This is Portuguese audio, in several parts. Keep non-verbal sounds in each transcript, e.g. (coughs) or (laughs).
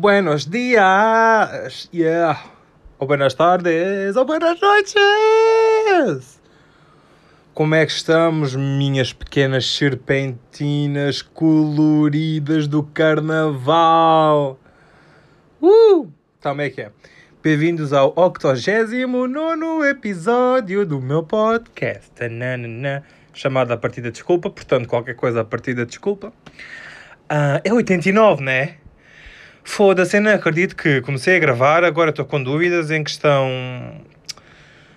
Buenos dias, yeah. Ou buenas tardes, ou buenas noites. Como é que estamos, minhas pequenas serpentinas coloridas do carnaval? Uh! Como é que é? Bem-vindos ao 89 episódio do meu podcast. Tananana, chamado A Partida Desculpa, portanto, qualquer coisa a Partida Desculpa. Ah, é 89, né? Foda-se, não acredito que comecei a gravar, agora estou com dúvidas em questão.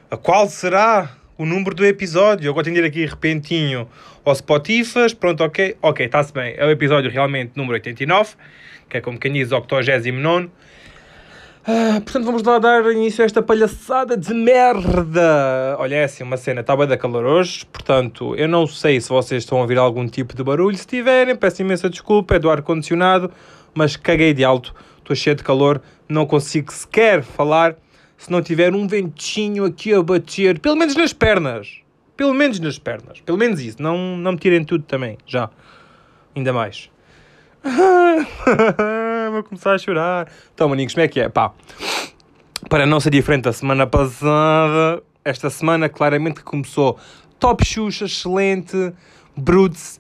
A qual será o número do episódio? Eu vou atender aqui repentinho ao Spotify, pronto, ok, ok, está-se bem. É o episódio realmente número 89, que é como quem diz, 89. Ah, portanto, vamos lá dar início a esta palhaçada de merda. Olha, é assim, uma cena, está bem da calor hoje, portanto, eu não sei se vocês estão a ouvir algum tipo de barulho. Se tiverem, peço imensa desculpa, é do ar-condicionado, mas caguei de alto, estou cheio de calor, não consigo sequer falar se não tiver um ventinho aqui a bater, pelo menos nas pernas. Pelo menos nas pernas, pelo menos isso, não, não me tirem tudo também, já. Ainda mais. (laughs) Vou começar a chorar. Então, maninhos, como é que é? Pá, para não ser diferente da semana passada, esta semana claramente começou top Xuxa, excelente, Bruts,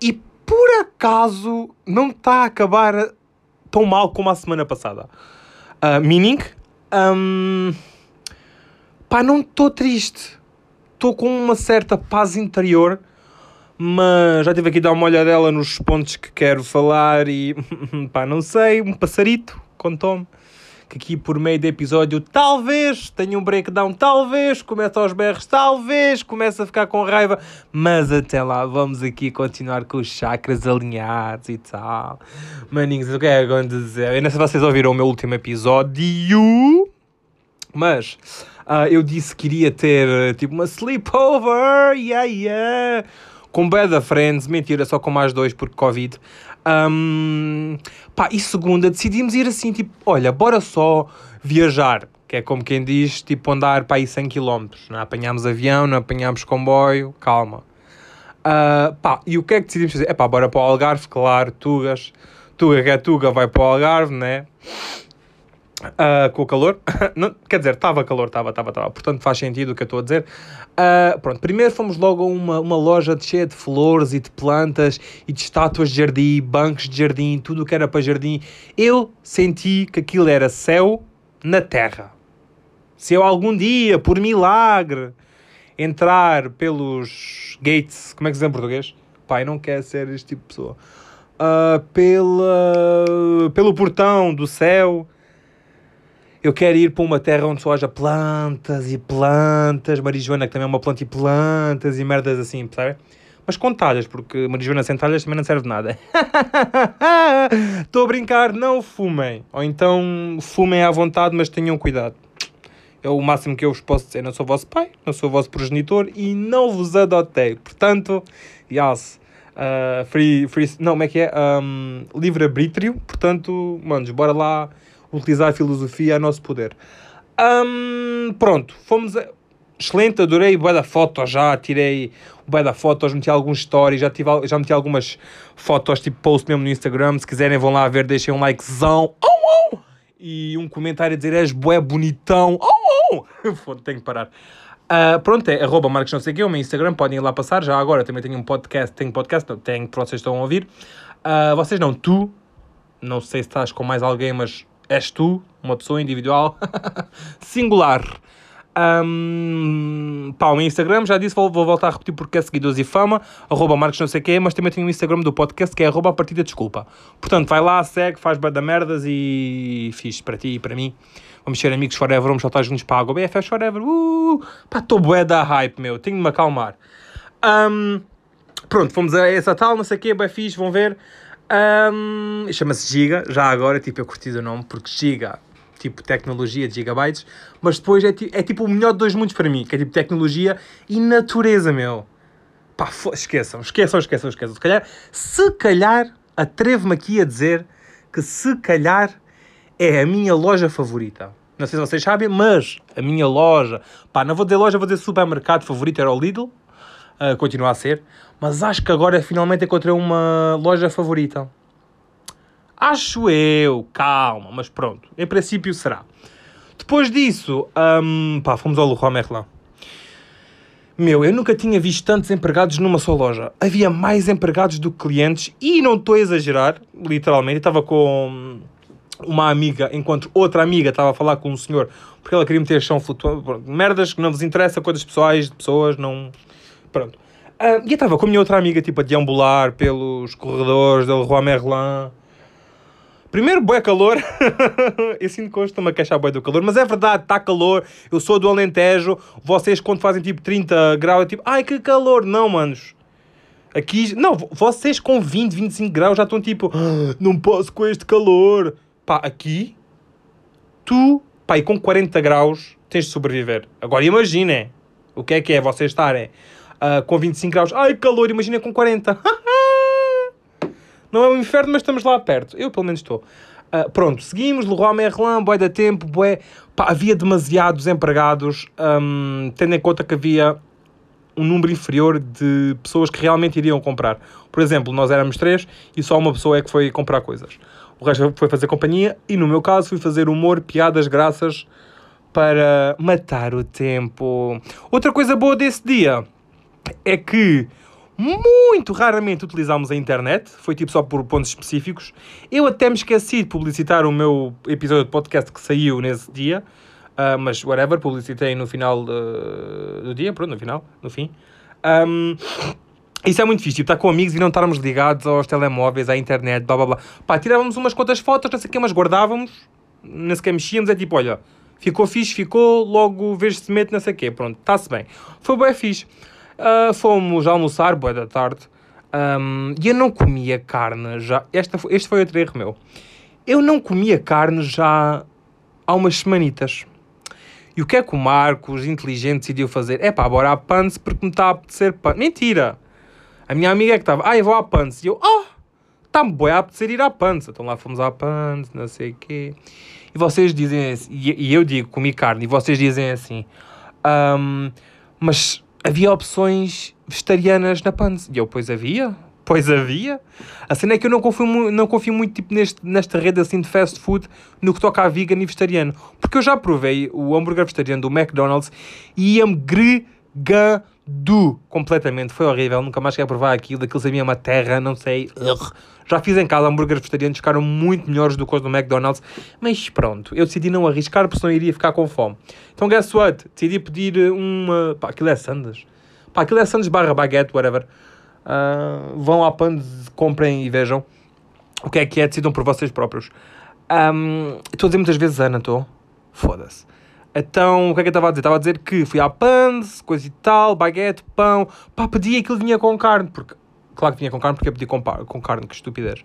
e por acaso não está a acabar tão mal como a semana passada. Uh, meaning, um, pá, não estou triste. Estou com uma certa paz interior mas já tive aqui a dar uma olhadela nos pontos que quero falar e (laughs) pá, não sei, um passarito contou-me que aqui por meio do episódio talvez tenha um breakdown, talvez comece aos berros, talvez comece a ficar com raiva, mas até lá vamos aqui continuar com os chakras alinhados e tal. Maninhos, o que é que dizer? Eu não sei se vocês ouviram o meu último episódio, mas uh, eu disse que iria ter tipo uma sleepover, yeah, yeah com Bad Friends, mentira, só com mais dois porque Covid. Um, pá, e segunda, decidimos ir assim, tipo, olha, bora só viajar, que é como quem diz, tipo, andar para aí 100 km. Não apanhámos avião, não apanhámos comboio, calma. Uh, pá, e o que é que decidimos fazer? É pá, bora para o Algarve, claro, Tugas. Tuga que é Tuga vai para o Algarve, né? Uh, com o calor, (laughs) não, quer dizer, estava calor, estava, estava, estava, portanto faz sentido o que eu estou a dizer. Uh, pronto, primeiro fomos logo a uma, uma loja cheia de flores e de plantas e de estátuas de jardim, bancos de jardim, tudo o que era para jardim. Eu senti que aquilo era céu na terra. Se eu algum dia, por milagre, entrar pelos gates, como é que se diz em português? Pai, não quer ser este tipo de pessoa. Uh, pela, pelo portão do céu eu quero ir para uma terra onde só haja plantas e plantas, marijuana que também é uma planta e plantas e merdas assim, sabe? Mas com talhas, porque marijuana sem talhas também não serve nada. (laughs) Estou a brincar, não fumem. Ou então fumem à vontade, mas tenham cuidado. É o máximo que eu vos posso dizer. Não sou vosso pai, não sou vosso progenitor e não vos adotei. Portanto, yes. Uh, free, free, não, como é que é? Um, livre arbítrio. Portanto, manos, bora lá utilizar a filosofia a nosso poder. Um, pronto, fomos. A... Excelente, adorei o da fotos já, tirei o da fotos, meti alguns stories, já, tive, já meti algumas fotos, tipo post mesmo no Instagram, se quiserem vão lá ver, deixem um likezão, oh, oh! e um comentário a dizer és bué bonitão, (laughs) oh, oh! Tenho que parar. Uh, pronto, é arroba Marcos não sei o que, o meu Instagram, podem ir lá passar, já agora também tenho um podcast, tenho podcast, tenho que vocês estão a ouvir. Uh, vocês não, tu, não sei se estás com mais alguém, mas és tu, uma pessoa individual, (laughs) singular. Um, pá, o meu Instagram, já disse, vou, vou, voltar a repetir porque é seguidores e fama, arroba Marcos não sei o quê, mas também tenho o Instagram do podcast que é arroba a partida desculpa. Portanto, vai lá, segue, faz bada merdas e fiz para ti e para mim. Vamos ser amigos forever, vamos saltar juntos para a água. BFF forever, uh, pá, estou bué da hype, meu, tenho de me acalmar. Um, pronto, fomos a essa tal, não sei o quê, bem fixe, vão ver. Um, Chama-se Giga, já agora, tipo, eu curti o nome, porque Giga, tipo, tecnologia de gigabytes, mas depois é, é tipo o melhor de dois mundos para mim, que é tipo tecnologia e natureza, meu. Pá, esqueçam, esqueçam, esqueçam, esqueçam. Se calhar, se calhar, atrevo-me aqui a dizer que se calhar é a minha loja favorita. Não sei se vocês sabem, mas a minha loja, pá, não vou dizer loja, vou dizer supermercado favorito era o Lidl, uh, continua a ser, mas acho que agora finalmente encontrei uma loja favorita. Acho eu, calma, mas pronto, em princípio será. Depois disso, um, pá, fomos ao Leroy Merlin. Meu, eu nunca tinha visto tantos empregados numa só loja. Havia mais empregados do que clientes e não estou a exagerar, literalmente. estava com uma amiga, enquanto outra amiga estava a falar com um senhor porque ela queria meter chão flutuante. Merdas que não vos interessa, coisas pessoais de pessoas, não. Pronto. Uh, e eu estava com a minha outra amiga, tipo, a deambular pelos corredores do Leroy Merlin. Primeiro, bué calor. (laughs) eu sinto que hoje estou-me a queixar bué do calor, mas é verdade, está calor. Eu sou do Alentejo. Vocês, quando fazem tipo 30 graus, é tipo, ai que calor. Não, manos. Aqui, não, vocês com 20, 25 graus já estão tipo, ah, não posso com este calor. Pá, aqui, tu, pá, e com 40 graus tens de sobreviver. Agora imaginem o que é que é vocês estarem uh, com 25 graus, ai calor, imagina com 40. (laughs) Não é um inferno, mas estamos lá perto. Eu, pelo menos, estou. Uh, pronto, seguimos, Leroy Merlin, boé da tempo, boé... Havia demasiados empregados, um, tendo em conta que havia um número inferior de pessoas que realmente iriam comprar. Por exemplo, nós éramos três e só uma pessoa é que foi comprar coisas. O resto foi fazer companhia e, no meu caso, fui fazer humor, piadas, graças para matar o tempo. Outra coisa boa desse dia é que muito raramente utilizámos a internet, foi tipo só por pontos específicos. Eu até me esqueci de publicitar o meu episódio de podcast que saiu nesse dia, uh, mas whatever, publicitei no final uh, do dia, pronto, no final, no fim. Um, isso é muito fixe, tipo, estar com amigos e não estarmos ligados aos telemóveis, à internet, blá blá blá. Pá, tirávamos umas quantas fotos, não sei o que, mas guardávamos, nem sequer mexíamos, é tipo, olha, ficou fixe, ficou, logo vejo se mete, não sei o quê, pronto, está-se bem. Foi bem fixe. Uh, fomos almoçar, boa da tarde. Um, e eu não comia carne já. Esta, este foi outro erro meu. Eu não comia carne já há umas semanitas. E o que é que o Marcos, inteligente, decidiu fazer? É pá, bora à Pans porque me está a apetecer Pans. Mentira! A minha amiga é que estava, ah, eu vou à Pans. E eu, ah, oh, está-me boi a apetecer ir à Pans. Então lá fomos à Pans, não sei o quê. E vocês dizem assim, e, e, eu digo, comi carne, e vocês dizem assim, um, mas havia opções vegetarianas na Pans. E eu, pois havia, pois havia. A cena é que eu não confio, não confio muito tipo, neste, nesta rede assim de fast food no que toca a vegan e vegetariano. Porque eu já provei o hambúrguer vegetariano do McDonald's e ia-me gregando completamente. Foi horrível, nunca mais quero provar aquilo. Aquilo sabia uma terra, não sei. Ugh. Já fiz em casa hambúrgueres vegetarianos, ficaram muito melhores do que os do McDonald's. Mas pronto, eu decidi não arriscar porque senão iria ficar com fome. Então, guess what? Decidi pedir uma. Pá, aquilo é sandes. Pá, aquilo é sandes barra baguete, whatever. Uh, vão à Pandes, comprem e vejam o que é que é, decidam por vocês próprios. Estou a dizer muitas vezes Ana, estou. Foda-se. Então, o que é que eu estava a dizer? Estava a dizer que fui à Pans, coisa e tal, baguete, pão. Pá, pedi aquilo vinha com carne, porque Claro que vinha com carne porque eu pedi com, com carne, que estupidez.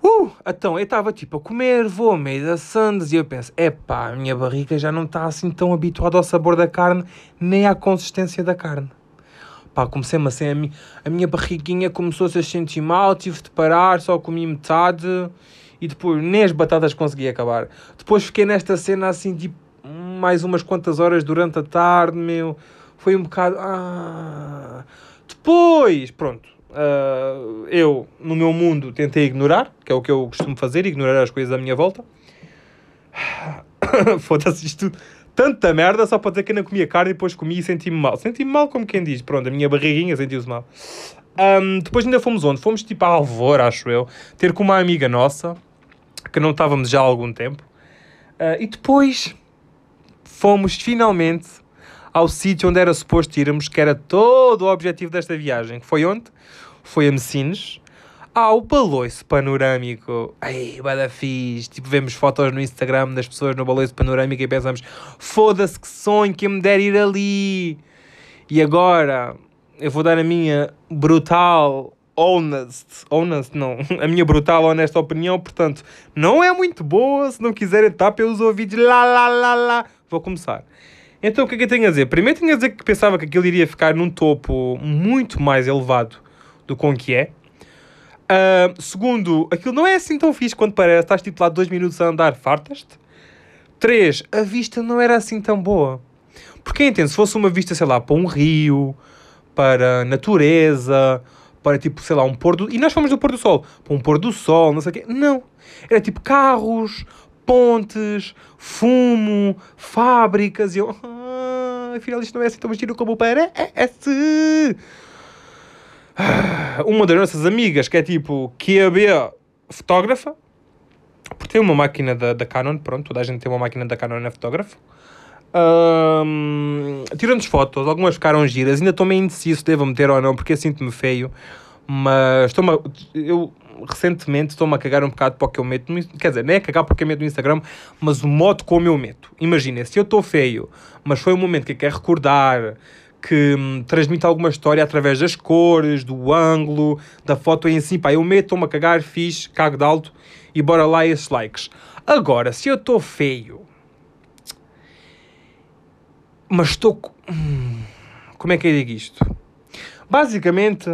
Uh, então eu estava tipo a comer, vou a meio da sandes e eu penso, epá, a minha barriga já não está assim tão habituada ao sabor da carne, nem à consistência da carne. Pá, comecei-me assim, a, mi a minha barriguinha começou -se a sentir mal, tive de parar, só comi metade e depois nem as batatas consegui acabar. Depois fiquei nesta cena assim, tipo, mais umas quantas horas durante a tarde, meu, foi um bocado... Ah... Depois, pronto, uh, eu, no meu mundo, tentei ignorar, que é o que eu costumo fazer, ignorar as coisas à minha volta. (coughs) Foda-se isto tudo. Tanta merda só para dizer que eu não comia carne e depois comi e senti-me mal. Senti-me mal como quem diz. Pronto, a minha barriguinha sentiu-se mal. Um, depois ainda fomos onde? Fomos tipo a Alvor, acho eu. Ter com uma amiga nossa, que não estávamos já há algum tempo. Uh, e depois fomos finalmente ao sítio onde era suposto irmos, que era todo o objetivo desta viagem. Foi onde? Foi a Messines, ao baloiço panorâmico. Ai, bada fixe. Tipo, vemos fotos no Instagram das pessoas no baloiço panorâmico e pensamos, foda-se que sonho que me der ir ali. E agora, eu vou dar a minha brutal honest, honest não, (laughs) a minha brutal honesta opinião, portanto, não é muito boa, se não quiserem estar pelos ouvidos, lá, lá, lá, lá, vou começar. Então o que é que eu tenho a dizer? Primeiro tenho a dizer que pensava que aquilo iria ficar num topo muito mais elevado do com que é. Uh, segundo, aquilo não é assim tão fixe quanto parece. Estás tipo lá dois minutos a andar, fartas-te. Três, a vista não era assim tão boa. Porque entende, se fosse uma vista, sei lá, para um rio, para natureza, para tipo, sei lá, um pôr do... E nós fomos do pôr do sol, para um pôr do sol, não sei o quê. Não. Era tipo carros, pontes, fumo, fábricas. E eu, ah, afinal isto não é assim tão giro como parece. Ah, uma das nossas amigas, que é tipo QAB fotógrafa, porque tem uma máquina da, da Canon, pronto, toda a gente tem uma máquina da Canon, é fotógrafo. Um, Tirando-nos fotos, algumas ficaram giras, ainda estou meio indeciso se devo meter ou não, porque sinto-me feio, mas estou eu recentemente estou-me a cagar um bocado para o que eu meto, no, quer dizer, nem é cagar porque eu meto no Instagram, mas o modo como eu meto. Imagina, se eu estou feio, mas foi um momento que eu quero recordar, que hum, transmite alguma história através das cores, do ângulo, da foto em si, pá, eu meto, estou-me a cagar, fiz, cago de alto e bora lá esses likes. Agora, se eu estou feio, mas estou. Hum, como é que eu digo isto? Basicamente,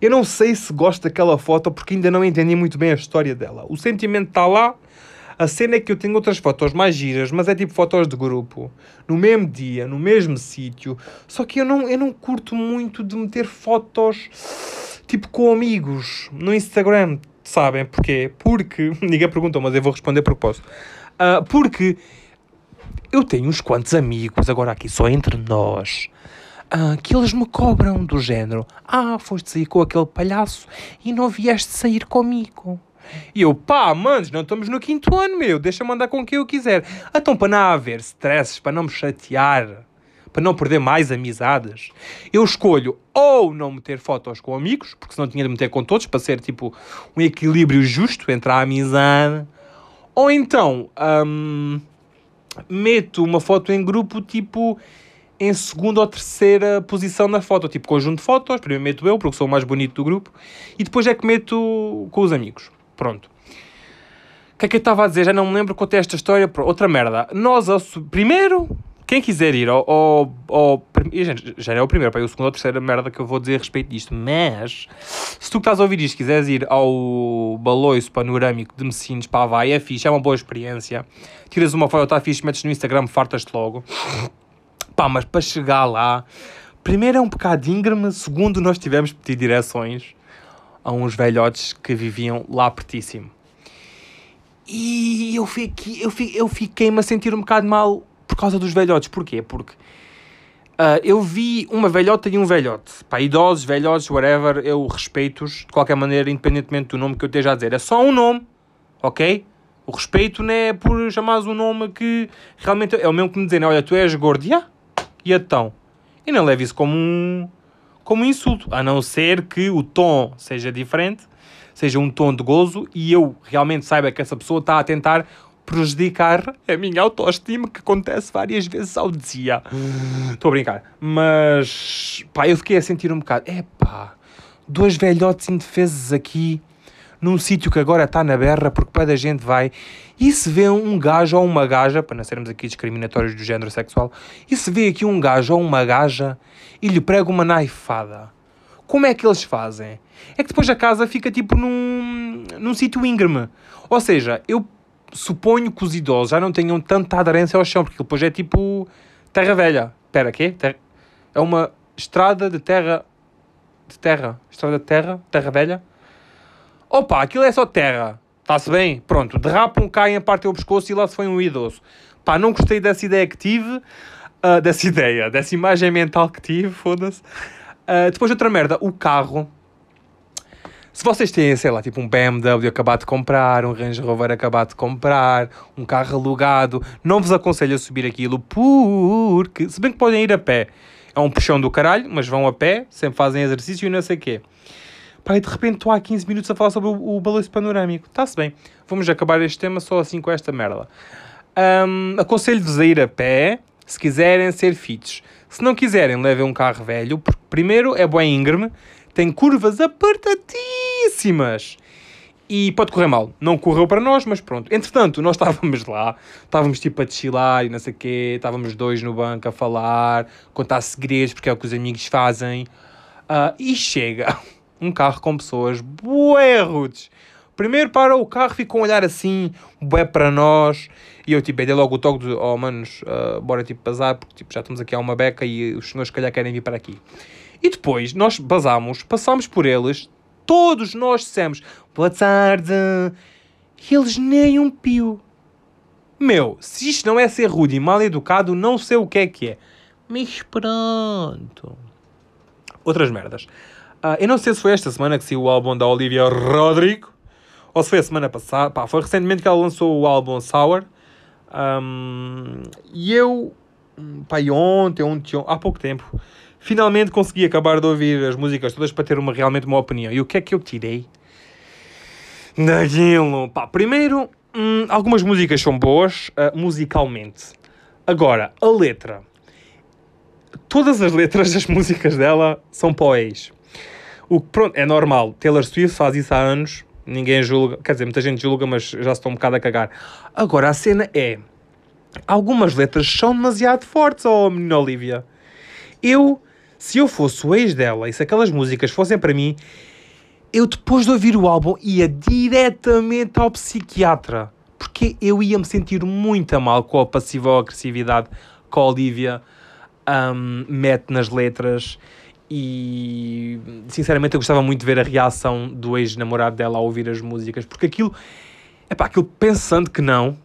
eu não sei se gosto daquela foto porque ainda não entendi muito bem a história dela. O sentimento está lá. A cena é que eu tenho outras fotos mais giras, mas é tipo fotos de grupo, no mesmo dia, no mesmo sítio. Só que eu não, eu não curto muito de meter fotos tipo com amigos no Instagram. Sabem porquê? Porque. (laughs) Ninguém perguntou, mas eu vou responder porque posso. Uh, porque eu tenho uns quantos amigos, agora aqui só entre nós, uh, que eles me cobram do género: Ah, foste sair com aquele palhaço e não vieste sair comigo. E eu, pá, manos, não estamos no quinto ano, meu, deixa-me andar com quem eu quiser. Então, para não haver stresses, para não me chatear, para não perder mais amizades, eu escolho ou não meter fotos com amigos, porque senão tinha de meter com todos, para ser tipo um equilíbrio justo entre a amizade, ou então. Um, meto uma foto em grupo, tipo, em segunda ou terceira posição na foto, tipo conjunto de fotos, primeiro meto eu, porque sou o mais bonito do grupo, e depois é que meto com os amigos. Pronto. O que é que eu estava a dizer? Já não me lembro contei esta história. Outra merda. Nós, primeiro, quem quiser ir ao. ao, ao gente, já é o primeiro, para o segundo ou terceira merda que eu vou dizer a respeito disto. Mas, se tu que estás a ouvir isto quiseres ir ao baloiço panorâmico de Messines para a Havaí, é fixe, é uma boa experiência. Tiras uma foto, está fixe, metes no Instagram, fartas-te logo. Pá, mas para chegar lá, primeiro é um bocado íngreme, segundo, nós tivemos que pedir direções a uns velhotes que viviam lá pertíssimo. E eu fiquei, eu fiquei-me a sentir um bocado mal por causa dos velhotes. Porquê? Porque uh, eu vi uma velhota e um velhote. Pá, idosos, velhotes, whatever, eu respeito-os de qualquer maneira, independentemente do nome que eu esteja a dizer. É só um nome, ok? O respeito não é por chamares um nome que realmente é o mesmo que me dizem, olha, tu és gordo, yeah? e então? E não leve isso como um, como um insulto, a não ser que o tom seja diferente, seja um tom de gozo e eu realmente saiba que essa pessoa está a tentar prejudicar a minha autoestima, que acontece várias vezes ao dia. Estou a brincar. Mas, pá, eu fiquei a sentir um bocado, é pá, dois velhotes indefesos aqui, num sítio que agora está na berra, porque para da gente vai, e se vê um gajo ou uma gaja, para não sermos aqui discriminatórios do género sexual, e se vê aqui um gajo ou uma gaja e lhe prega uma naifada. Como é que eles fazem? É que depois a casa fica tipo num, num sítio íngreme. Ou seja, eu suponho que os idosos já não tenham tanta aderência ao chão, porque depois é tipo terra velha. Espera, quê? Terra... É uma estrada de terra... De terra? Estrada de terra? Terra velha? Opa, aquilo é só terra. Está-se bem? Pronto, derrapam, caem, partem o pescoço e lá se foi um idoso. Pá, não gostei dessa ideia que tive. Uh, dessa (laughs) ideia, dessa imagem mental que tive, foda-se. Uh, depois outra merda, o carro se vocês têm, sei lá, tipo um BMW acabado de comprar, um Range Rover acabado de comprar, um carro alugado, não vos aconselho a subir aquilo porque, se bem que podem ir a pé, é um puxão do caralho, mas vão a pé, sempre fazem exercício e não sei o quê. E de repente estou há 15 minutos a falar sobre o, o balanço panorâmico. Está-se bem. Vamos acabar este tema só assim com esta merda. Um, Aconselho-vos a ir a pé, se quiserem ser fits. Se não quiserem, levem um carro velho, porque primeiro é bem íngreme, tem curvas E pode correr mal. Não correu para nós, mas pronto. Entretanto, nós (laughs) estávamos lá, estávamos tipo a desfilar e não sei o quê, estávamos dois no banco a falar, contar segredos, porque é o que os amigos fazem. Uh, e chega (laughs) um carro com pessoas bué rudes. Primeiro para o carro, fica um olhar assim, bué para nós. E eu tipo, dei logo o toque de, oh manos, uh, bora tipo bazar, porque tipo, já estamos aqui a uma beca e os senhores se calhar querem vir para aqui. E depois nós basámos, passámos por eles, todos nós dissemos boa tarde. E eles nem um pio. Meu, se isto não é ser rude e mal educado, não sei o que é que é. Mas pronto. Outras merdas. Uh, eu não sei se foi esta semana que saiu o álbum da Olivia Rodrigo ou se foi a semana passada. Pá, foi recentemente que ela lançou o álbum Sour. Um, e eu, pá, e ontem, ontem, há pouco tempo, finalmente consegui acabar de ouvir as músicas todas para ter uma, realmente uma opinião. E o que é que eu tirei daquilo? Pá, primeiro, hum, algumas músicas são boas uh, musicalmente. Agora, a letra. Todas as letras das músicas dela são poéis. O que, pronto, é normal. Taylor Swift faz isso há anos. Ninguém julga. Quer dizer, muita gente julga, mas já se estão um bocado a cagar. Agora, a cena é... Algumas letras são demasiado fortes, oh menina Olivia. Eu, se eu fosse o ex dela e se aquelas músicas fossem para mim, eu depois de ouvir o álbum ia diretamente ao psiquiatra. Porque eu ia me sentir muito mal com a passiva agressividade que a Olivia um, mete nas letras e sinceramente eu gostava muito de ver a reação do ex-namorado dela ao ouvir as músicas, porque aquilo, é pá, aquilo pensando que não,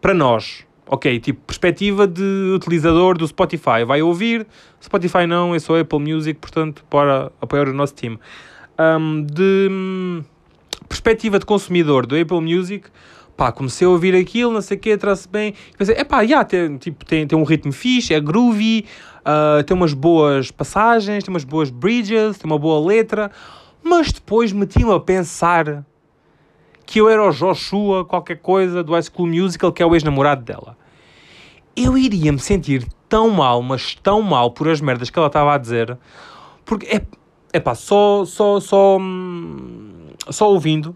para nós, ok, tipo, perspectiva de utilizador do Spotify, vai ouvir, Spotify não, eu sou Apple Music, portanto, para apoiar o nosso time. Um, de hum, perspectiva de consumidor do Apple Music, pá, comecei a ouvir aquilo, não sei o quê, trouxe bem, pensei, é pá, yeah, tem, tipo, tem, tem um ritmo fixe, é groovy, uh, tem umas boas passagens, tem umas boas bridges, tem uma boa letra, mas depois meti-me a pensar que eu era o Joshua, qualquer coisa, do High School Musical, que é o ex-namorado dela. Eu iria me sentir tão mal, mas tão mal por as merdas que ela estava a dizer, porque é, é pá, só, só, só, hum, só ouvindo,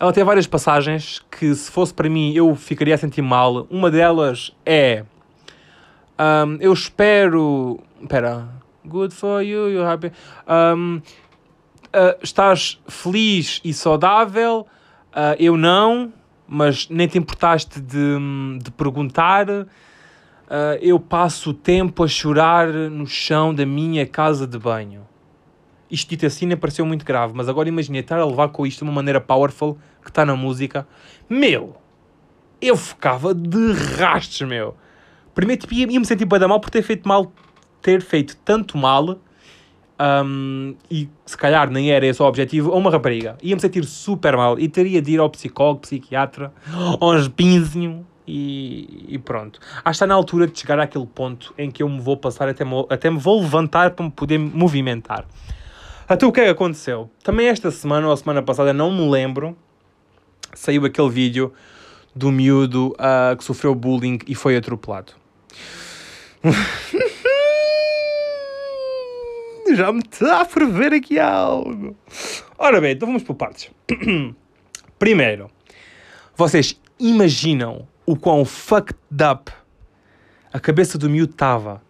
ela tem várias passagens que, se fosse para mim, eu ficaria a sentir mal. Uma delas é um, eu espero. Espera. Good for you, you're happy. Um, uh, estás feliz e saudável? Uh, eu não, mas nem te importaste de, de perguntar. Uh, eu passo o tempo a chorar no chão da minha casa de banho. Isto dito assim nem pareceu muito grave, mas agora imagine estar a levar com isto de uma maneira powerful que está na música. Meu! Eu ficava de rastos, meu! Primeiro, tipo, ia-me sentir bem da mal por ter feito mal, ter feito tanto mal, um, e se calhar nem era esse o objetivo, a uma rapariga. Ia-me sentir super mal e teria de ir ao psicólogo, psiquiatra, (gasps) aos pinzinho e, e, pronto. Acho que está na altura de chegar àquele ponto em que eu me vou passar, até me, até me vou levantar para me poder movimentar. Até o que é que aconteceu? Também esta semana ou a semana passada, não me lembro, saiu aquele vídeo do miúdo uh, que sofreu bullying e foi atropelado. (laughs) Já me está a ferver aqui algo. Ora bem, então vamos por partes. (clears throat) Primeiro, vocês imaginam o quão fucked up a cabeça do miúdo estava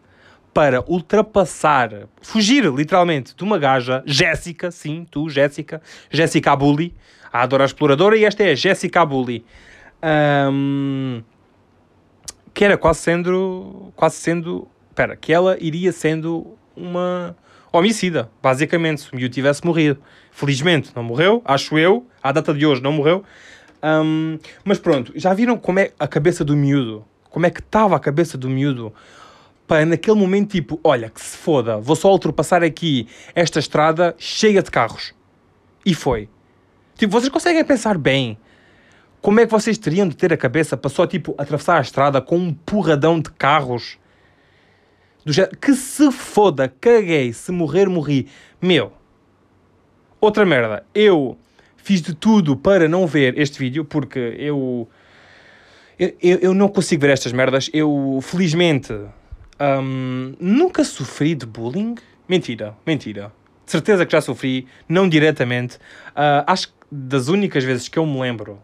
para ultrapassar, fugir literalmente de uma gaja, Jéssica, sim, tu, Jéssica, Jéssica Abuli, a Adora Exploradora, e esta é Jéssica Abuli. Um, que era quase sendo, quase sendo, espera, que ela iria sendo uma homicida, basicamente, se o miúdo tivesse morrido. Felizmente não morreu, acho eu, à data de hoje não morreu. Um, mas pronto, já viram como é a cabeça do miúdo? Como é que estava a cabeça do miúdo? Para naquele momento, tipo, olha, que se foda, vou só ultrapassar aqui esta estrada cheia de carros. E foi. Tipo, vocês conseguem pensar bem como é que vocês teriam de ter a cabeça para só, tipo, atravessar a estrada com um porradão de carros? Do jeito, que se foda, caguei, se morrer, morri. Meu. Outra merda. Eu fiz de tudo para não ver este vídeo, porque eu... Eu, eu não consigo ver estas merdas. Eu, felizmente, um, nunca sofri de bullying. Mentira, mentira. De certeza que já sofri, não diretamente. Uh, acho que das únicas vezes que eu me lembro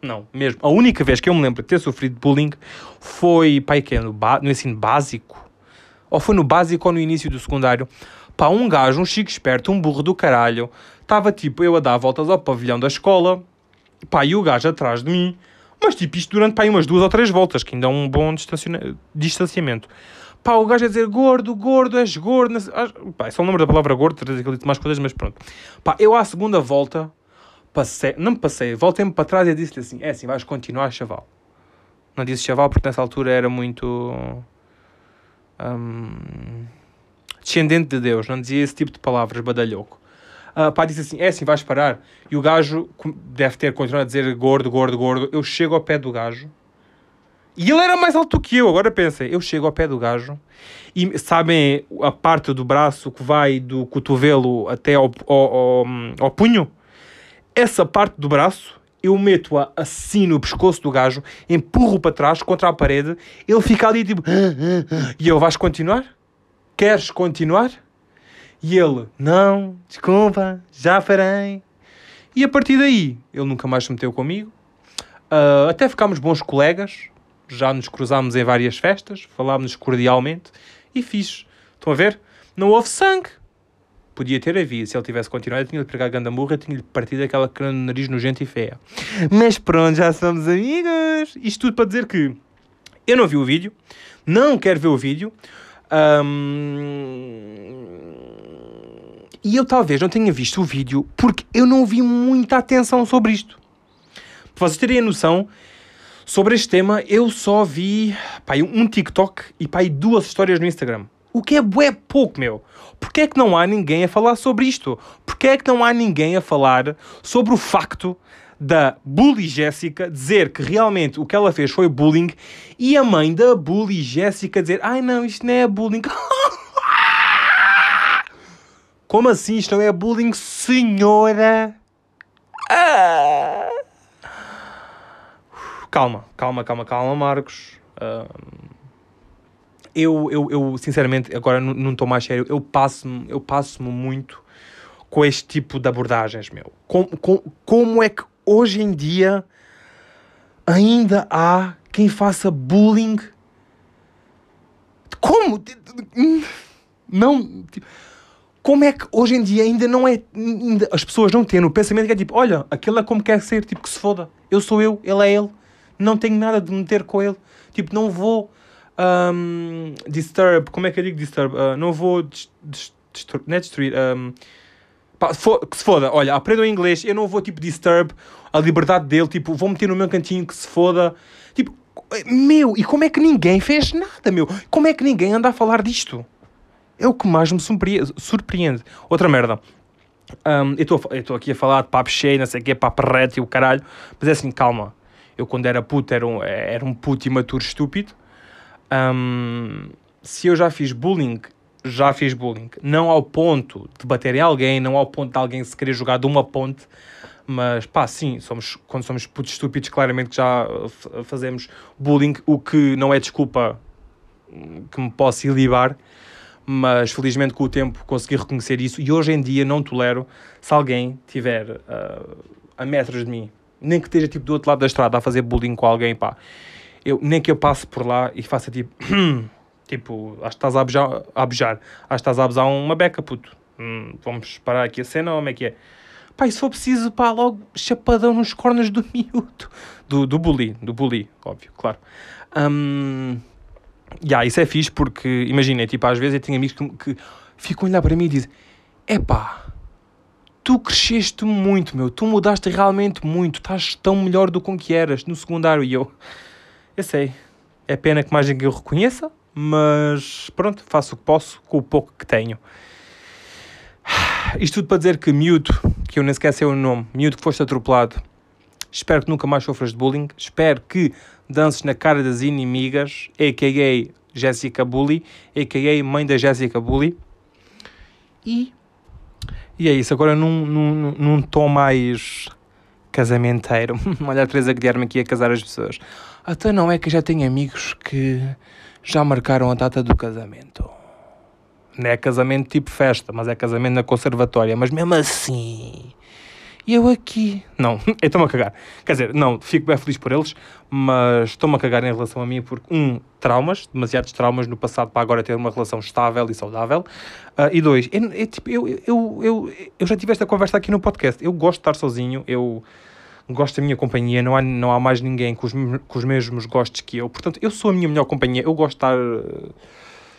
não, mesmo. A única vez que eu me lembro de ter sofrido bullying foi, pai, que é no, no ensino básico. Ou foi no básico ou no início do secundário. Pá, um gajo, um chico esperto, um burro do caralho. Estava tipo eu a dar voltas ao pavilhão da escola. Pá, e o gajo atrás de mim. Mas tipo isto durante pá, umas duas ou três voltas, que ainda é um bom distanciamento. Pá, o gajo a dizer gordo, gordo, és gordo. Ah, pá, é só o número da palavra gordo, ele disse mais coisas, mas pronto. Pá, eu à segunda volta, passei, não me passei, voltei-me para trás e disse-lhe assim: é assim, vais continuar, chaval. Não disse chaval porque nessa altura era muito. Hum, descendente de Deus, não dizia esse tipo de palavras, badalhoco. Uh, pá, disse assim: é assim, vais parar. E o gajo deve ter continuado a dizer gordo, gordo, gordo. Eu chego ao pé do gajo e ele era mais alto que eu. Agora pensem, eu chego ao pé do gajo e sabem a parte do braço que vai do cotovelo até ao, ao, ao, ao punho? Essa parte do braço eu meto-a assim no pescoço do gajo, empurro para trás contra a parede, ele fica ali tipo. E eu, vais continuar? Queres continuar? E ele, não, desculpa, já parei. E a partir daí, ele nunca mais se meteu comigo. Ah, até ficámos bons colegas, já nos cruzámos em várias festas, falámos cordialmente e fiz. Estão a ver? Não houve sangue. Podia ter havido. Se ele tivesse continuado, tinha-lhe pegado a gandamurra, tinha-lhe partido aquela cana de nariz nojenta e feia. Mas pronto, já somos amigos. Isto tudo para dizer que eu não vi o vídeo, não quero ver o vídeo. Ahm, E eu talvez não tenha visto o vídeo porque eu não vi muita atenção sobre isto. Para vocês terem a noção, sobre este tema, eu só vi pá, um TikTok e pá, duas histórias no Instagram. O que é bué pouco, meu. Porquê é que não há ninguém a falar sobre isto? Porquê é que não há ninguém a falar sobre o facto da bully Jéssica dizer que realmente o que ela fez foi bullying e a mãe da bully Jéssica dizer ai não, isto não é bullying. (laughs) Como assim isto não é bullying, senhora? Ah. Calma, calma, calma, calma, Marcos. Eu, eu, eu, sinceramente, agora não- estou mais sério, eu passo-me eu passo muito com este tipo de abordagens, meu. Com, com, como é que hoje em dia ainda há quem faça bullying? Como? Não. tipo, Como é que hoje em dia ainda não é. ainda as pessoas não têm no pensamento que é tipo: olha, aquele é como quer ser, tipo, que se foda. Eu sou eu, ele é ele. Não tenho nada de meter com ele. Tipo, não vou. Ahm, disturb. Como é que eu digo disturb? Ah, não vou. Des, não é destruir. ahm, pá, fo- que se foda. Olha, aprendam inglês. Eu não vou, tipo, disturb a liberdade dele. Tipo, vou meter no meu cantinho que se foda. Tipo, meu, e como é que ninguém fez nada, meu? Como é que ninguém anda a falar disto? É o que mais me surpre- surpreende. Outra merda. Hum, eu estou aqui a falar de papo cheio, não sei o quê, papo reto e o caralho. Mas é assim, calma. Eu quando era puto era um, era um puto imaturo estúpido. Hum, se eu já fiz bullying, já fiz bullying. Não ao ponto de bater em alguém, não ao ponto de alguém se querer jogar de uma ponte. Mas pá, sim, somos, quando somos putos estúpidos, claramente já uh, fazemos bullying, o que não é desculpa que me possa ilibar mas felizmente com o tempo consegui reconhecer isso e hoje em dia não tolero se alguém tiver ah, a metros de mim, nem que esteja tipo do outro lado da estrada a fazer bullying com alguém, pá, eu, nem que eu passe por lá e faça tipo, (clears throat) tipo, acho que estás a abujar, a abujar. acho que estás a abusar uma beca, puto. Hum, vamos parar aqui a cena, como é que é? Pá, e se for preciso, pá, logo chapadão nos cornos do (laughs) miúdo. Do, do bully, do bully, óbvio, claro. Hum, Yeah, isso é fixe porque, imagina, tipo, às vezes eu tenho amigos que, que ficam a olhar para mim e dizem: Epá, tu cresceste muito, meu, tu mudaste realmente muito, estás tão melhor do que eras no secundário. E eu, eu sei, é pena que mais ninguém o reconheça, mas pronto, faço o que posso com o pouco que tenho. Isto tudo para dizer que miúdo, que eu nem sequer sei o nome, miúdo que foste atropelado, espero que nunca mais sofras de bullying, espero que dances na cara das inimigas, a.k.a. Jéssica Bully, a.k.a. mãe da Jéssica Bully. E, e é isso, agora num, num, num tom mais casamenteiro. (laughs) Olha a Teresa Guilherme aqui a casar as pessoas. Até não é que já tenho amigos que já marcaram a data do casamento. Não é casamento tipo festa, mas é casamento na conservatória. Mas mesmo assim, e eu aqui. Não, (laughs) estou-me a cagar. Quer dizer, não, fico bem feliz por eles, mas estou-me a cagar em relação a mim porque, um, traumas, demasiados traumas no passado para agora ter uma relação estável e saudável. Ah, e dois, eu, eu, tipo, eu, eu, eu, eu já tive esta conversa aqui no podcast. Eu gosto de estar sozinho, eu gosto da minha companhia, não há, não há mais ninguém com os, com os mesmos gostos que eu. Portanto, eu sou a minha melhor companhia, eu gosto de estar eh,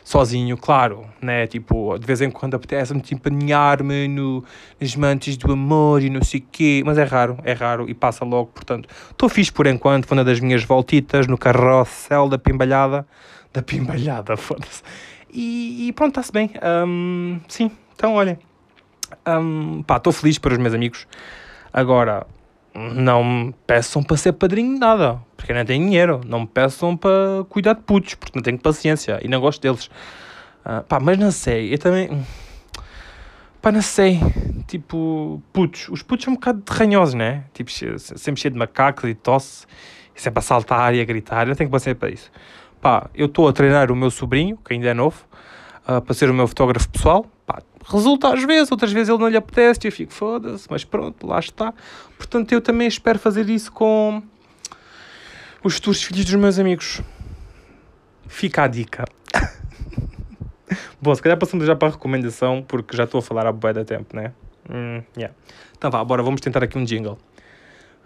sozinho, claro, né? Tipo, de vez em quando apetece-me tipo aninhar-me no, nas mantas do amor e não sei o quê, mas é raro, é raro e passa logo, portanto, estou fixe por enquanto, vou das minhas voltitas no carrossel da pimbalhada, da pimbalhada, (laughs) foda-se, e, e, pronto, está-se bem, um, sim, então olhem, um, pá, estou feliz para os meus amigos, agora, não me peçam para ser padrinho de nada, porque eu não tenho dinheiro. Não me peçam para cuidar de putos, porque não tenho paciência e não gosto deles. Uh, pá, mas não sei, eu também. Pá, não sei. Tipo, putos. Os putos são um bocado ranhosos, né? Tipo, sempre cheio de macacos e tosse, e sempre a saltar e a gritar. Eu tenho paciência para isso. Pá, eu estou a treinar o meu sobrinho, que ainda é novo, uh, para ser o meu fotógrafo pessoal. Pá, resulta às vezes, outras vezes ele não lhe apetece e eu fico, foda-se, mas pronto, lá está. Portanto, eu também espero fazer isso com os futuros filhos dos meus amigos. Fica a dica. (laughs) Bom, se calhar passamos já para a recomendação, porque já estou a falar há bué da tempo, né? Hum, yeah. Então vá, bora, vamos tentar aqui um jingle.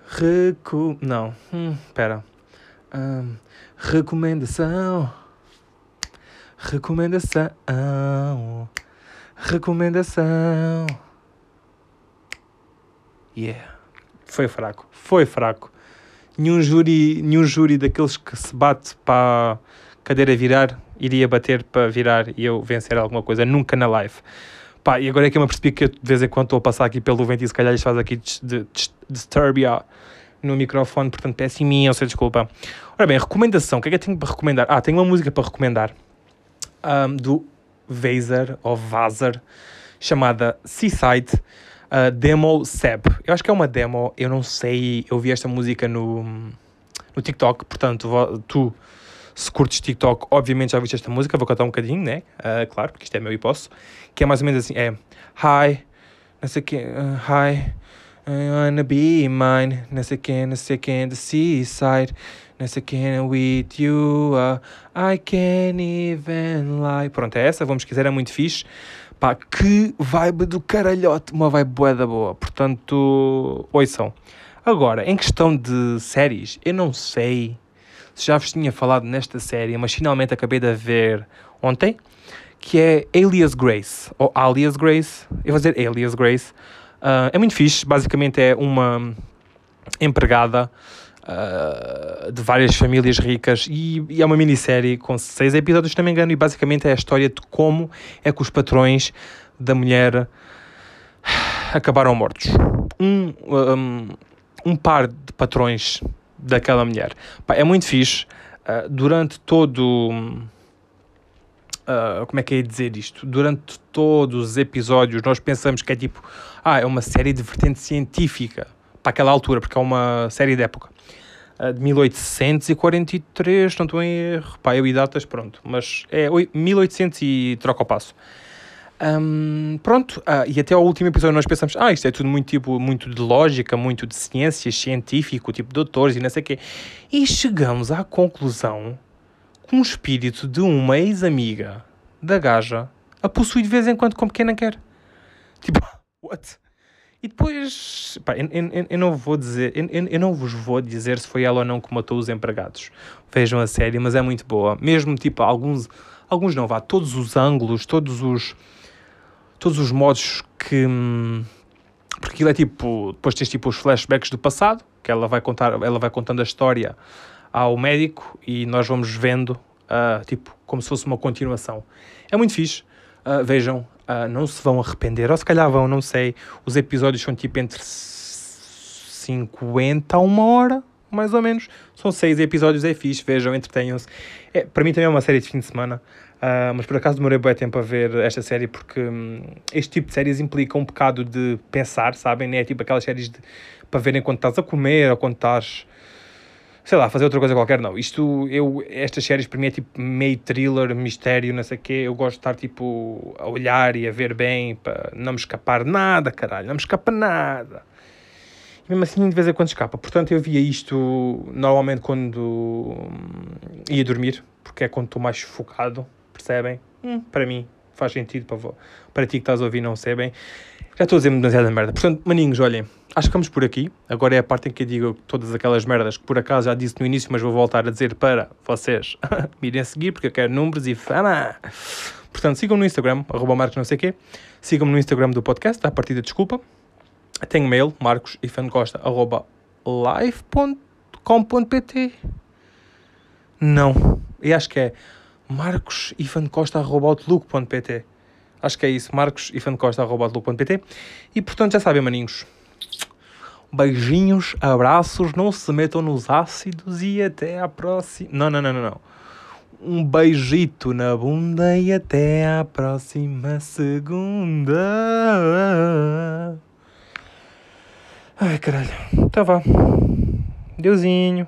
Recu... Não, hum. Hum, recomendação. Recomendação. Recomendação. Yeah. Foi fraco. Foi fraco. Nenhum júri, nenhum júri daqueles que se bate para cadeira virar iria bater para virar e eu vencer alguma coisa. Nunca na live. Pá, e agora é que eu me percebi que eu de vez em quando estou a passar aqui pelo vento e se calhar isto faz aqui Disturbia no microfone, portanto peço imensa desculpa. Ora bem, recomendação. O que é que eu tenho para recomendar? Ah, tenho uma música para recomendar um, do Vaser ou Vaser chamada Seaside uh, Demo Seb. Eu acho que é uma demo, eu não sei, eu vi esta música no, no TikTok, portanto, tu, se curtes TikTok, obviamente já viste esta música, vou cantar um bocadinho, né? Uh, claro, porque isto é meu e posso. Que é mais ou menos assim, é Hi, não sei o que, uh, Hi, I wanna be mine, não sei o que, não sei o que, the seaside. Nessa can with you, uh, I can't even lie. Pronto, é essa, vamos quiser, é muito fixe. Pá, que vibe do caralhote, uma vibe bué da boa. Portanto, ouçam. Agora, em questão de séries, eu não sei se já vos tinha falado nesta série, mas finalmente acabei de ver ontem, que é Alias Grace, ou Alias Grace, eu vou dizer Alias Grace. Uh, é muito fixe, basicamente é uma empregada uh, de várias famílias ricas e, e, é uma minissérie com seis episódios, se não me engano, e basicamente é a história de como é que os patrões da mulher acabaram mortos. Um, um, um par de patrões daquela mulher. É muito fixe. Uh, durante todo. Uh, como é que é dizer isto? Durante todos os episódios, nós pensamos que é tipo, ah, é uma série de vertente científica para aquela altura, porque é uma série de época. De 1843, não estou em erro. Pá, eu e datas, pronto. Mas é 1800 e troca o passo. Um, pronto, uh, e até ao último episódio nós pensamos, ah, isto é tudo muito, tipo, muito de lógica, muito de ciências, científico, tipo doutores e não sei o quê. E chegamos à conclusão que um espírito de uma ex-amiga da gaja a possui de vez em quando como pequena quer. Tipo, (laughs) what? E depois, pá, eu, eu, eu, não vou dizer, eu, eu, não vos vou dizer se foi ela ou não que matou os empregados. Vejam a série, mas é muito boa. Mesmo tipo alguns, alguns não vá, todos os ângulos, todos os, todos os modos que, hum, porque aquilo é tipo, depois tens tipo os flashbacks do passado, que ela vai contar, ela vai contando a história ao médico e nós vamos vendo, uh, tipo, como se fosse uma continuação. É muito fixe. Uh, vejam, uh, não se vão arrepender, ou se calhar vão, não sei. Os episódios são tipo entre 50 a uma hora, mais ou menos. São seis episódios, é fixe, vejam, entretenham-se. É, para mim também é uma série de fim de semana. Uh, mas por acaso demorei bem tempo a ver esta série porque um, este tipo de séries implica um bocado de pensar, sabem? É tipo aquelas séries de, para verem quando estás a comer ou quando estás sei lá, fazer outra coisa qualquer, não. Isto, eu, estas séries para mim é tipo meio thriller, mistério, não sei o quê. Eu gosto de estar tipo a olhar e a ver bem para não me escapar nada, caralho, não me escapa nada. E mesmo assim, de vez em quando escapa. Portanto, eu via isto normalmente quando hum, ia dormir, porque é quando estou mais focado, percebem? Hum, para mim, faz sentido para, para ti que estás a ouvir, não sei bem. Já estou a dizer demasiada merda. Portanto, maninhos, olhem, acho que vamos por aqui. Agora é a parte em que eu digo todas aquelas merdas que por acaso já disse no início, mas vou voltar a dizer para vocês me (laughs) irem seguir, porque eu quero números e fama. Portanto, sigam-me no Instagram, arroba marcos não sei quê. Sigam-me no Instagram do podcast, a partir da desculpa. Tenho mail, marcosifancosta, arroba live.com.pt Não, e acho que é marcosifancosta.outlook.pt Acho que é isso, marcosifancosta.outlook.pt E portanto já sabem, maninhos. Beijinhos, abraços, não se metam nos ácidos e até à próxima. Não, não, não, não, não. Um beijito na bunda e até à próxima segunda. Ai, caralho. Tá vá. Deusinho.